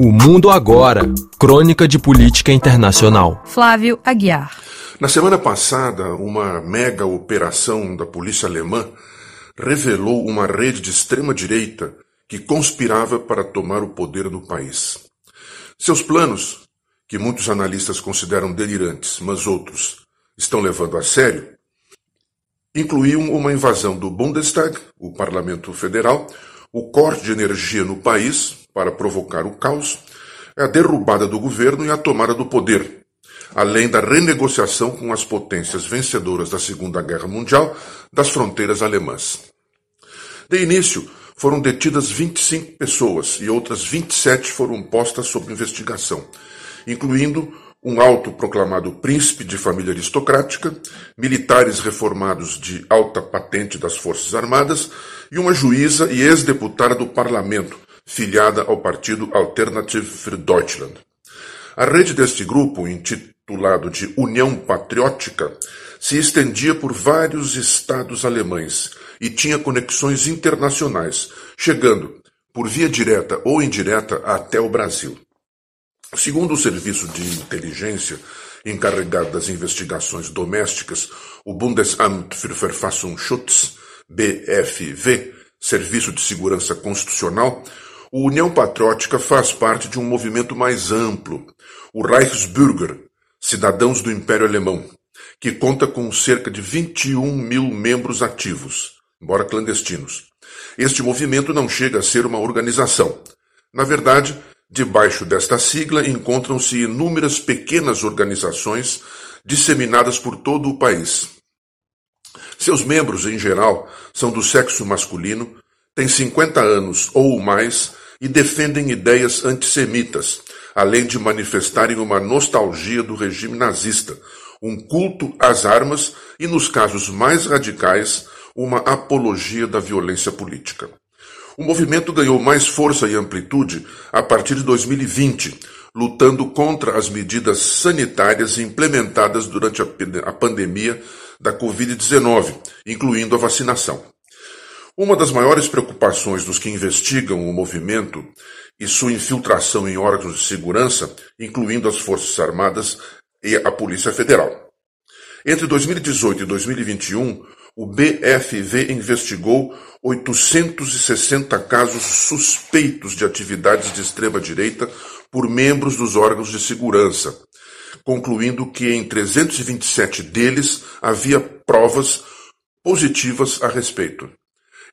O Mundo Agora Crônica de Política Internacional. Flávio Aguiar. Na semana passada, uma mega operação da polícia alemã revelou uma rede de extrema-direita que conspirava para tomar o poder no país. Seus planos, que muitos analistas consideram delirantes, mas outros estão levando a sério, incluíam uma invasão do Bundestag, o parlamento federal, o corte de energia no país para provocar o caos, a derrubada do governo e a tomada do poder, além da renegociação com as potências vencedoras da Segunda Guerra Mundial das fronteiras alemãs. De início, foram detidas 25 pessoas e outras 27 foram postas sob investigação, incluindo um autoproclamado príncipe de família aristocrática, militares reformados de alta patente das Forças Armadas e uma juíza e ex-deputada do parlamento, filiada ao partido Alternative für Deutschland. A rede deste grupo, intitulado de União Patriótica, se estendia por vários estados alemães e tinha conexões internacionais, chegando, por via direta ou indireta, até o Brasil. Segundo o Serviço de Inteligência, encarregado das investigações domésticas, o Bundesamt für Verfassungsschutz, BFV, Serviço de Segurança Constitucional, o União Patriótica faz parte de um movimento mais amplo, o Reichsbürger, Cidadãos do Império Alemão, que conta com cerca de 21 mil membros ativos, embora clandestinos. Este movimento não chega a ser uma organização. Na verdade, Debaixo desta sigla encontram-se inúmeras pequenas organizações disseminadas por todo o país. Seus membros, em geral, são do sexo masculino, têm 50 anos ou mais e defendem ideias antissemitas, além de manifestarem uma nostalgia do regime nazista, um culto às armas e, nos casos mais radicais, uma apologia da violência política. O movimento ganhou mais força e amplitude a partir de 2020, lutando contra as medidas sanitárias implementadas durante a pandemia da Covid-19, incluindo a vacinação. Uma das maiores preocupações dos que investigam o movimento e sua infiltração em órgãos de segurança, incluindo as Forças Armadas e a Polícia Federal. Entre 2018 e 2021, o BFV investigou 860 casos suspeitos de atividades de extrema-direita por membros dos órgãos de segurança, concluindo que em 327 deles havia provas positivas a respeito.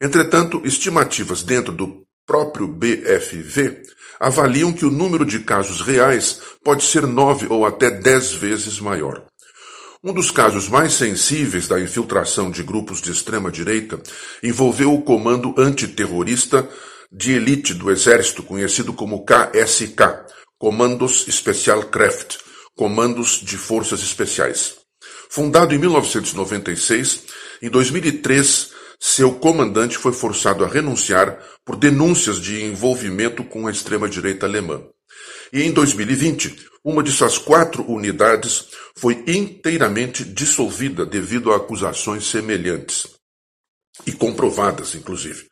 Entretanto, estimativas dentro do próprio BFV avaliam que o número de casos reais pode ser nove ou até dez vezes maior. Um dos casos mais sensíveis da infiltração de grupos de extrema-direita envolveu o Comando Antiterrorista de Elite do Exército, conhecido como KSK, Commandos Spezialkräfte, Comandos de Forças Especiais. Fundado em 1996, em 2003, seu comandante foi forçado a renunciar por denúncias de envolvimento com a extrema-direita alemã. E em 2020, uma de suas quatro unidades foi inteiramente dissolvida devido a acusações semelhantes e comprovadas, inclusive.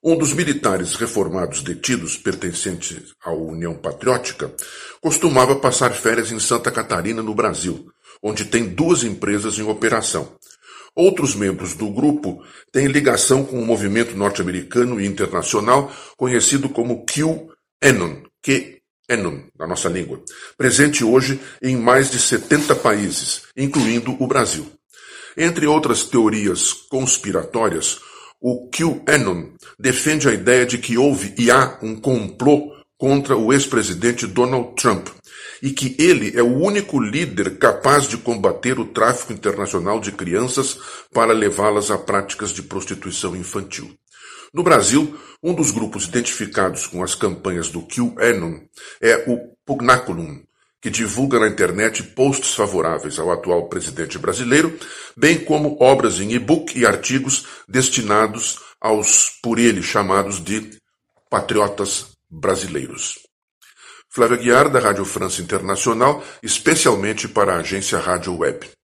Um dos militares reformados detidos, pertencentes à União Patriótica, costumava passar férias em Santa Catarina, no Brasil, onde tem duas empresas em operação. Outros membros do grupo têm ligação com o movimento norte-americano e internacional conhecido como QAnon, que Enum, na nossa língua, presente hoje em mais de 70 países, incluindo o Brasil. Entre outras teorias conspiratórias, o QAnon defende a ideia de que houve e há um complô contra o ex-presidente Donald Trump e que ele é o único líder capaz de combater o tráfico internacional de crianças para levá-las a práticas de prostituição infantil. No Brasil, um dos grupos identificados com as campanhas do QAnon é o Pugnaculum, que divulga na internet posts favoráveis ao atual presidente brasileiro, bem como obras em e-book e artigos destinados aos, por ele, chamados de patriotas brasileiros. Flávia Guiar, da Rádio França Internacional, especialmente para a agência Rádio Web.